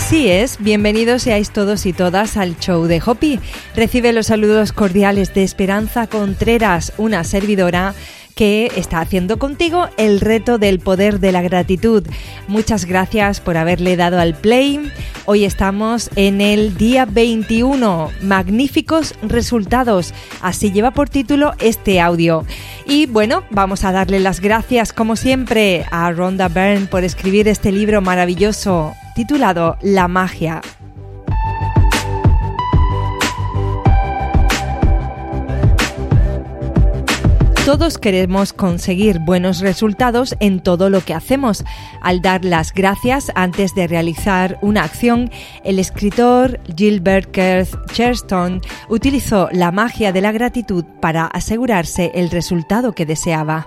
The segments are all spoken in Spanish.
Así es, bienvenidos seáis todos y todas al show de Hopi. Recibe los saludos cordiales de Esperanza Contreras, una servidora que está haciendo contigo el reto del poder de la gratitud. Muchas gracias por haberle dado al play. Hoy estamos en el día 21. Magníficos resultados. Así lleva por título este audio. Y bueno, vamos a darle las gracias como siempre a Rhonda Byrne por escribir este libro maravilloso titulado La magia. Todos queremos conseguir buenos resultados en todo lo que hacemos. Al dar las gracias antes de realizar una acción, el escritor Gilbert Keith Chesterton utilizó la magia de la gratitud para asegurarse el resultado que deseaba.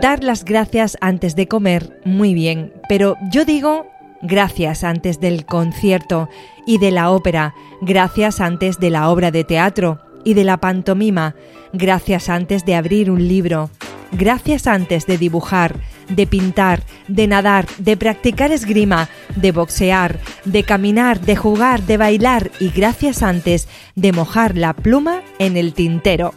Dar las gracias antes de comer, muy bien, pero yo digo gracias antes del concierto y de la ópera, gracias antes de la obra de teatro y de la pantomima, gracias antes de abrir un libro, gracias antes de dibujar, de pintar, de nadar, de practicar esgrima, de boxear, de caminar, de jugar, de bailar y gracias antes de mojar la pluma en el tintero.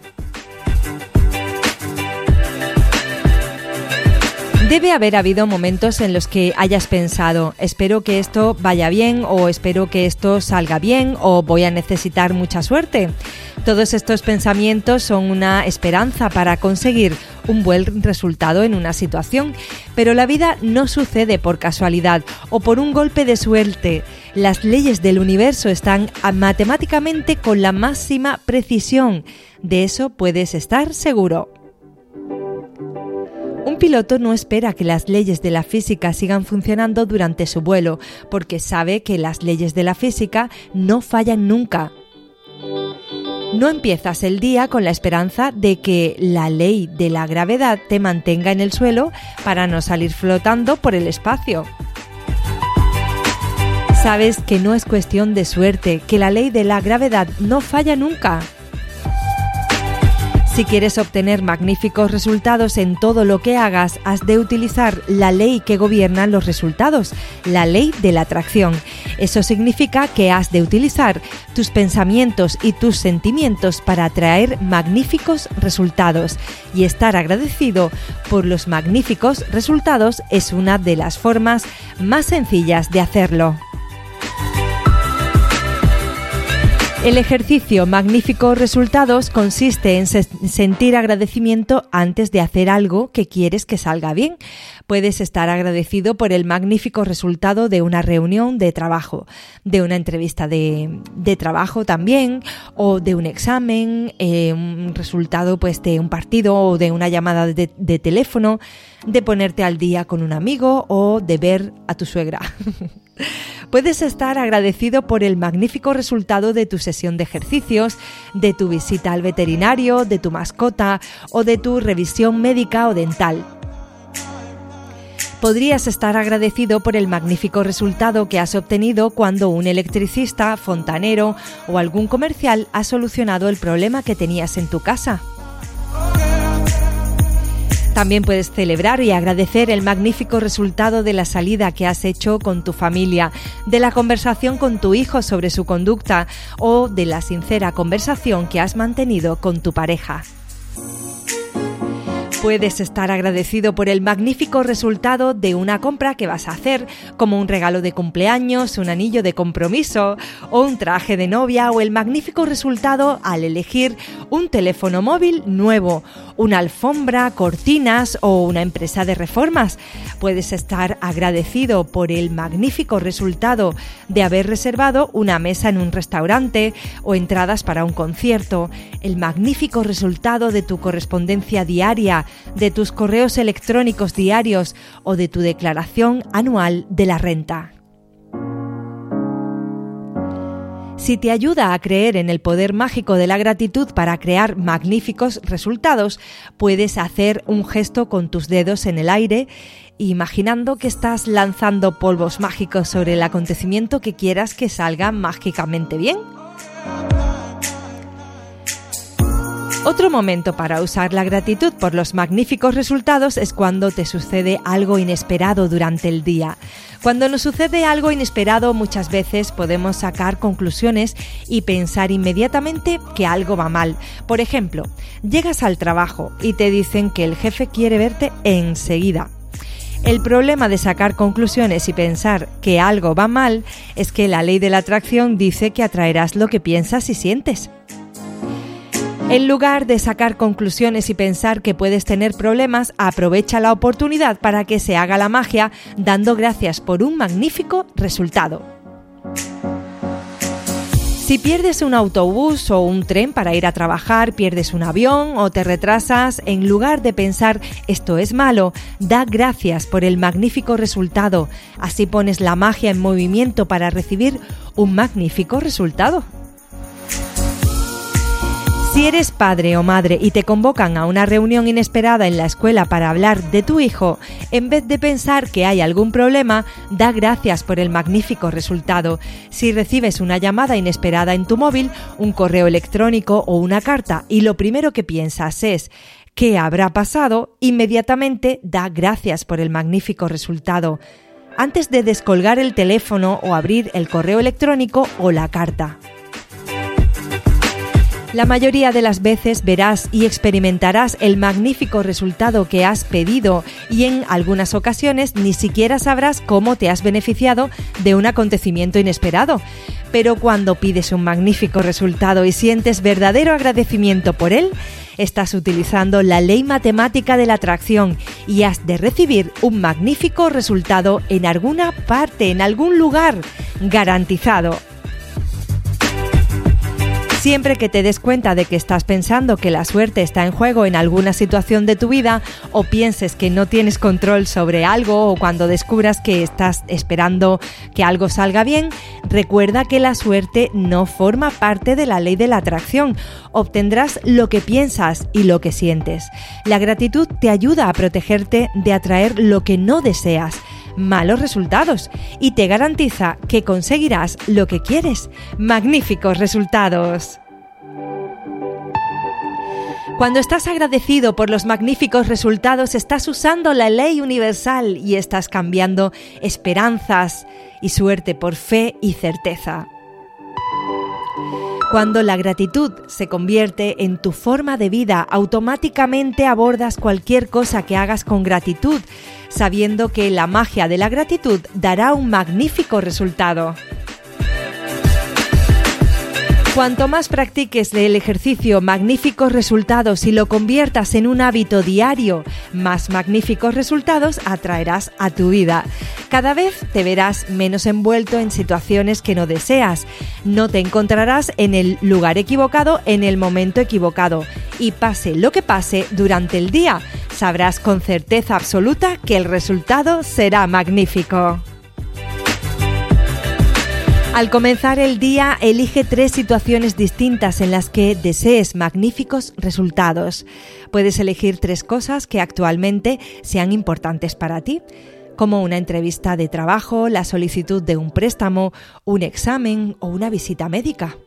Debe haber habido momentos en los que hayas pensado, espero que esto vaya bien o espero que esto salga bien o voy a necesitar mucha suerte. Todos estos pensamientos son una esperanza para conseguir un buen resultado en una situación, pero la vida no sucede por casualidad o por un golpe de suerte. Las leyes del universo están matemáticamente con la máxima precisión. De eso puedes estar seguro. Piloto no espera que las leyes de la física sigan funcionando durante su vuelo, porque sabe que las leyes de la física no fallan nunca. No empiezas el día con la esperanza de que la ley de la gravedad te mantenga en el suelo para no salir flotando por el espacio. Sabes que no es cuestión de suerte, que la ley de la gravedad no falla nunca. Si quieres obtener magníficos resultados en todo lo que hagas, has de utilizar la ley que gobierna los resultados, la ley de la atracción. Eso significa que has de utilizar tus pensamientos y tus sentimientos para atraer magníficos resultados. Y estar agradecido por los magníficos resultados es una de las formas más sencillas de hacerlo. El ejercicio Magníficos Resultados consiste en sentir agradecimiento antes de hacer algo que quieres que salga bien. Puedes estar agradecido por el magnífico resultado de una reunión de trabajo, de una entrevista de, trabajo también, o de un examen, eh, un resultado pues de un partido o de una llamada de, de teléfono, de ponerte al día con un amigo o de ver a tu suegra. Puedes estar agradecido por el magnífico resultado de tu sesión de ejercicios, de tu visita al veterinario, de tu mascota o de tu revisión médica o dental. Podrías estar agradecido por el magnífico resultado que has obtenido cuando un electricista, fontanero o algún comercial ha solucionado el problema que tenías en tu casa. También puedes celebrar y agradecer el magnífico resultado de la salida que has hecho con tu familia, de la conversación con tu hijo sobre su conducta o de la sincera conversación que has mantenido con tu pareja. Puedes estar agradecido por el magnífico resultado de una compra que vas a hacer, como un regalo de cumpleaños, un anillo de compromiso o un traje de novia o el magnífico resultado al elegir un teléfono móvil nuevo, una alfombra, cortinas o una empresa de reformas. Puedes estar agradecido por el magnífico resultado de haber reservado una mesa en un restaurante o entradas para un concierto, el magnífico resultado de tu correspondencia diaria de tus correos electrónicos diarios o de tu declaración anual de la renta. Si te ayuda a creer en el poder mágico de la gratitud para crear magníficos resultados, puedes hacer un gesto con tus dedos en el aire, imaginando que estás lanzando polvos mágicos sobre el acontecimiento que quieras que salga mágicamente bien. Otro momento para usar la gratitud por los magníficos resultados es cuando te sucede algo inesperado durante el día. Cuando nos sucede algo inesperado muchas veces podemos sacar conclusiones y pensar inmediatamente que algo va mal. Por ejemplo, llegas al trabajo y te dicen que el jefe quiere verte enseguida. El problema de sacar conclusiones y pensar que algo va mal es que la ley de la atracción dice que atraerás lo que piensas y sientes. En lugar de sacar conclusiones y pensar que puedes tener problemas, aprovecha la oportunidad para que se haga la magia dando gracias por un magnífico resultado. Si pierdes un autobús o un tren para ir a trabajar, pierdes un avión o te retrasas, en lugar de pensar esto es malo, da gracias por el magnífico resultado. Así pones la magia en movimiento para recibir un magnífico resultado. Si eres padre o madre y te convocan a una reunión inesperada en la escuela para hablar de tu hijo, en vez de pensar que hay algún problema, da gracias por el magnífico resultado. Si recibes una llamada inesperada en tu móvil, un correo electrónico o una carta y lo primero que piensas es ¿qué habrá pasado? Inmediatamente da gracias por el magnífico resultado antes de descolgar el teléfono o abrir el correo electrónico o la carta. La mayoría de las veces verás y experimentarás el magnífico resultado que has pedido y en algunas ocasiones ni siquiera sabrás cómo te has beneficiado de un acontecimiento inesperado. Pero cuando pides un magnífico resultado y sientes verdadero agradecimiento por él, estás utilizando la ley matemática de la atracción y has de recibir un magnífico resultado en alguna parte, en algún lugar, garantizado. Siempre que te des cuenta de que estás pensando que la suerte está en juego en alguna situación de tu vida o pienses que no tienes control sobre algo o cuando descubras que estás esperando que algo salga bien, recuerda que la suerte no forma parte de la ley de la atracción. Obtendrás lo que piensas y lo que sientes. La gratitud te ayuda a protegerte de atraer lo que no deseas malos resultados y te garantiza que conseguirás lo que quieres. Magníficos resultados. Cuando estás agradecido por los magníficos resultados, estás usando la ley universal y estás cambiando esperanzas y suerte por fe y certeza. Cuando la gratitud se convierte en tu forma de vida, automáticamente abordas cualquier cosa que hagas con gratitud, sabiendo que la magia de la gratitud dará un magnífico resultado. Cuanto más practiques el ejercicio magníficos resultados y lo conviertas en un hábito diario, más magníficos resultados atraerás a tu vida. Cada vez te verás menos envuelto en situaciones que no deseas. No te encontrarás en el lugar equivocado en el momento equivocado. Y pase lo que pase durante el día, sabrás con certeza absoluta que el resultado será magnífico. Al comenzar el día, elige tres situaciones distintas en las que desees magníficos resultados. Puedes elegir tres cosas que actualmente sean importantes para ti, como una entrevista de trabajo, la solicitud de un préstamo, un examen o una visita médica.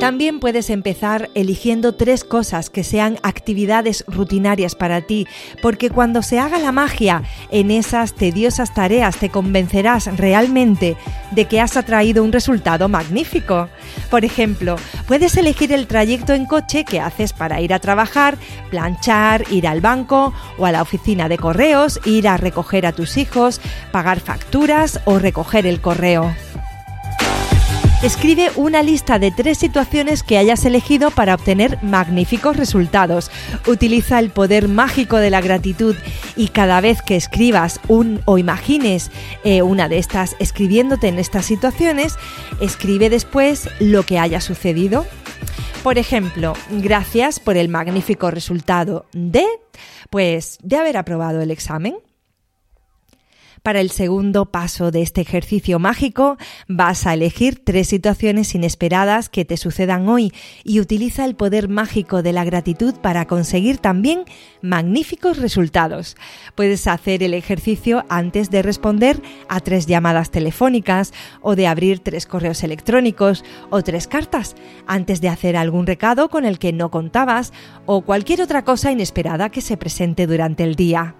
También puedes empezar eligiendo tres cosas que sean actividades rutinarias para ti, porque cuando se haga la magia en esas tediosas tareas te convencerás realmente de que has atraído un resultado magnífico. Por ejemplo, puedes elegir el trayecto en coche que haces para ir a trabajar, planchar, ir al banco o a la oficina de correos, ir a recoger a tus hijos, pagar facturas o recoger el correo. Escribe una lista de tres situaciones que hayas elegido para obtener magníficos resultados. Utiliza el poder mágico de la gratitud y cada vez que escribas un o imagines eh, una de estas escribiéndote en estas situaciones, escribe después lo que haya sucedido. Por ejemplo, gracias por el magnífico resultado de, pues, de haber aprobado el examen. Para el segundo paso de este ejercicio mágico vas a elegir tres situaciones inesperadas que te sucedan hoy y utiliza el poder mágico de la gratitud para conseguir también magníficos resultados. Puedes hacer el ejercicio antes de responder a tres llamadas telefónicas o de abrir tres correos electrónicos o tres cartas, antes de hacer algún recado con el que no contabas o cualquier otra cosa inesperada que se presente durante el día.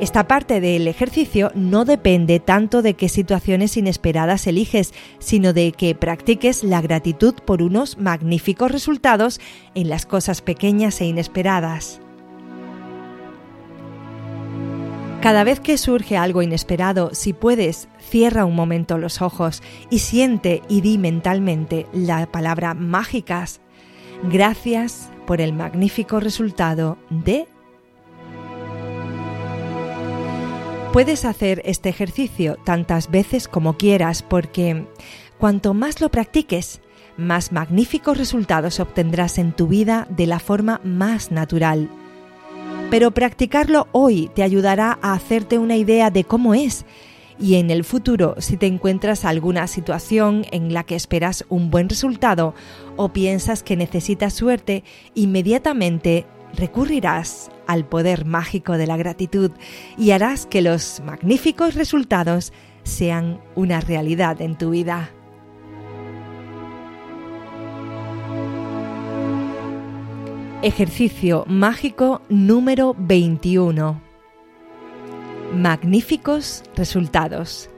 Esta parte del ejercicio no depende tanto de qué situaciones inesperadas eliges, sino de que practiques la gratitud por unos magníficos resultados en las cosas pequeñas e inesperadas. Cada vez que surge algo inesperado, si puedes, cierra un momento los ojos y siente y di mentalmente la palabra mágicas. Gracias por el magnífico resultado de Puedes hacer este ejercicio tantas veces como quieras porque cuanto más lo practiques, más magníficos resultados obtendrás en tu vida de la forma más natural. Pero practicarlo hoy te ayudará a hacerte una idea de cómo es y en el futuro si te encuentras alguna situación en la que esperas un buen resultado o piensas que necesitas suerte, inmediatamente recurrirás al poder mágico de la gratitud y harás que los magníficos resultados sean una realidad en tu vida. Ejercicio mágico número 21. Magníficos resultados.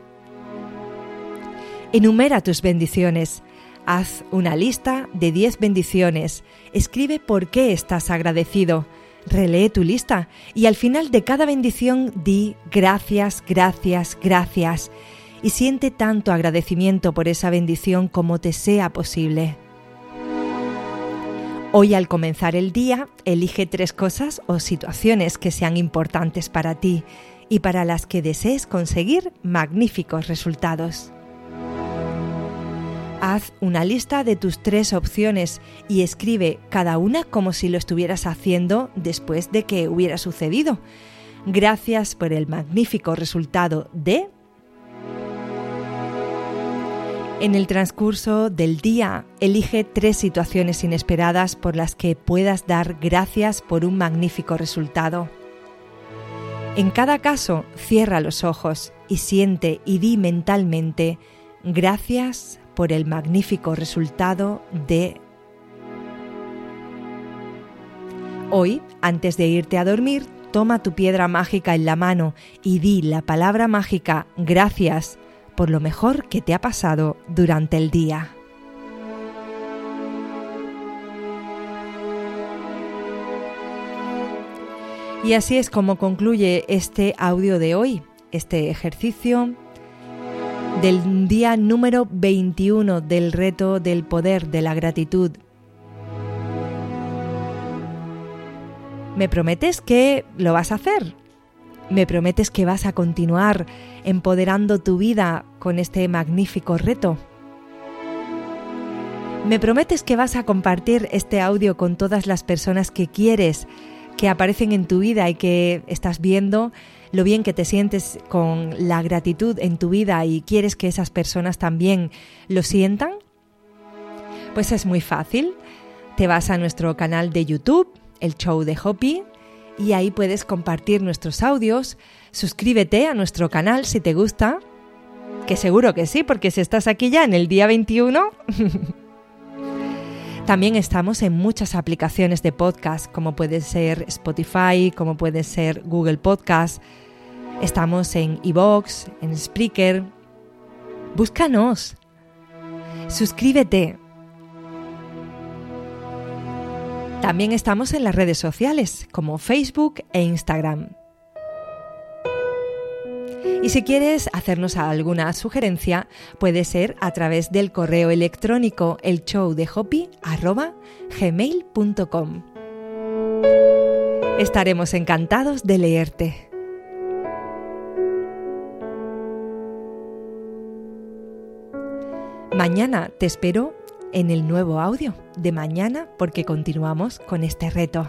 Enumera tus bendiciones Haz una lista de 10 bendiciones, escribe por qué estás agradecido, relee tu lista y al final de cada bendición di gracias, gracias, gracias y siente tanto agradecimiento por esa bendición como te sea posible. Hoy al comenzar el día, elige tres cosas o situaciones que sean importantes para ti y para las que desees conseguir magníficos resultados. Haz una lista de tus tres opciones y escribe cada una como si lo estuvieras haciendo después de que hubiera sucedido. Gracias por el magnífico resultado de... En el transcurso del día, elige tres situaciones inesperadas por las que puedas dar gracias por un magnífico resultado. En cada caso, cierra los ojos y siente y di mentalmente gracias por el magnífico resultado de... Hoy, antes de irte a dormir, toma tu piedra mágica en la mano y di la palabra mágica gracias por lo mejor que te ha pasado durante el día. Y así es como concluye este audio de hoy, este ejercicio del día número 21 del reto del poder de la gratitud. ¿Me prometes que lo vas a hacer? ¿Me prometes que vas a continuar empoderando tu vida con este magnífico reto? ¿Me prometes que vas a compartir este audio con todas las personas que quieres, que aparecen en tu vida y que estás viendo lo bien que te sientes con la gratitud en tu vida y quieres que esas personas también lo sientan? Pues es muy fácil. Te vas a nuestro canal de YouTube, el show de Hopi, y ahí puedes compartir nuestros audios. Suscríbete a nuestro canal si te gusta, que seguro que sí, porque si estás aquí ya en el día 21... También estamos en muchas aplicaciones de podcast, como puede ser Spotify, como puede ser Google Podcast. Estamos en iVoox, en Spreaker. Búscanos. Suscríbete. También estamos en las redes sociales como Facebook e Instagram. Y si quieres hacernos alguna sugerencia, puede ser a través del correo electrónico elshowdehopi.gmail.com Estaremos encantados de leerte. Mañana te espero en el nuevo audio de mañana porque continuamos con este reto.